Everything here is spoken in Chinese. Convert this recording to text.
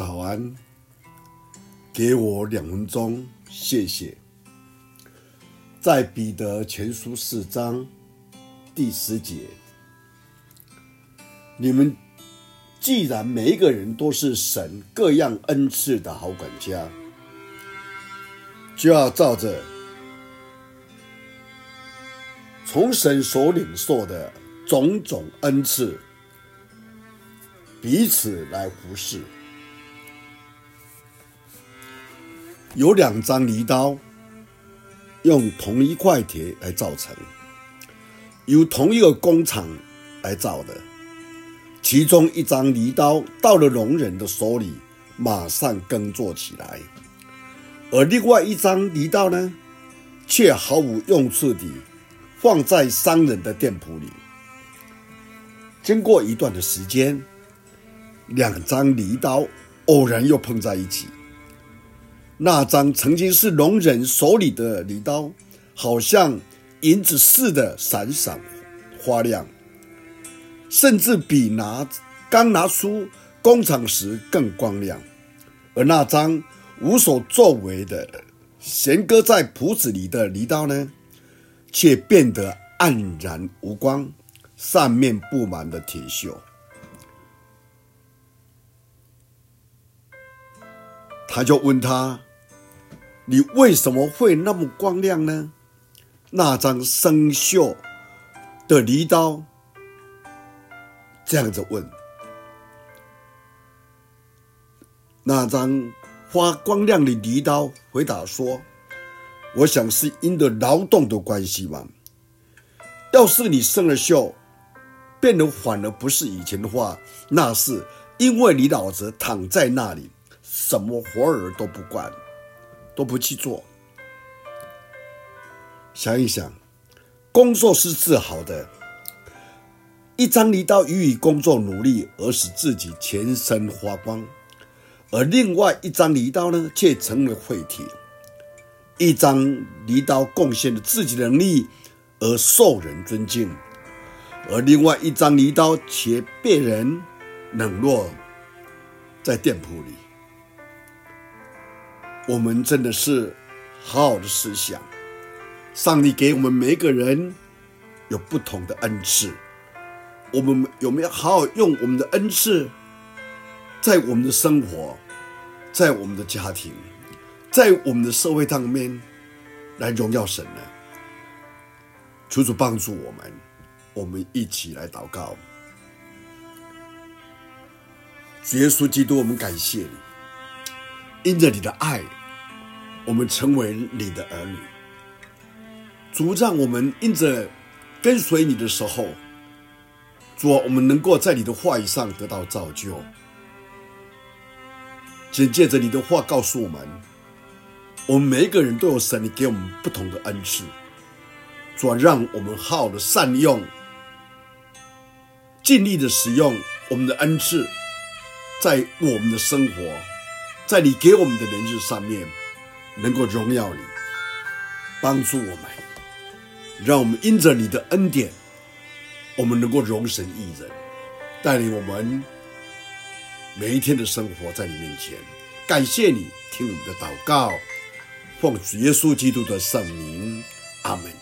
早安，给我两分钟，谢谢。在彼得前书四章第十节，你们既然每一个人都是神各样恩赐的好管家，就要照着从神所领受的种种恩赐，彼此来服侍。有两张犁刀，用同一块铁来造成，由同一个工厂来造的。其中一张犁刀到了农人的手里，马上耕作起来；而另外一张犁刀呢，却毫无用处地放在商人的店铺里。经过一段的时间，两张犁刀偶然又碰在一起。那张曾经是农人手里的犁刀，好像银子似的闪闪发亮，甚至比拿刚拿出工厂时更光亮；而那张无所作为的闲搁在铺子里的犁刀呢，却变得黯然无光，上面布满了铁锈。他就问他。你为什么会那么光亮呢？那张生锈的犁刀这样子问。那张发光亮的犁刀回答说：“我想是因着劳动的关系嘛。要是你生了锈，变得反而不是以前的话，那是因为你老子躺在那里，什么活儿都不管。”都不去做。想一想，工作是自豪的，一张犁刀予以工作努力而使自己全身发光，而另外一张犁刀呢，却成了废铁。一张犁刀贡献了自己的能力而受人尊敬，而另外一张犁刀却被人冷落在店铺里。我们真的是好好的思想，上帝给我们每一个人有不同的恩赐，我们有没有好好用我们的恩赐，在我们的生活，在我们的家庭，在我们的社会上面来荣耀神呢？求主帮助我们，我们一起来祷告。耶稣基督，我们感谢你，因着你的爱。我们成为你的儿女，主让我们因着跟随你的时候，主啊，我们能够在你的话语上得到造就。紧接着你的话告诉我们，我们每一个人都有神你给我们不同的恩赐，主，让我们好的善用，尽力的使用我们的恩赐，在我们的生活，在你给我们的人日上面。能够荣耀你，帮助我们，让我们因着你的恩典，我们能够容神一人，带领我们每一天的生活在你面前。感谢你听我们的祷告，奉主耶稣基督的圣名，阿门。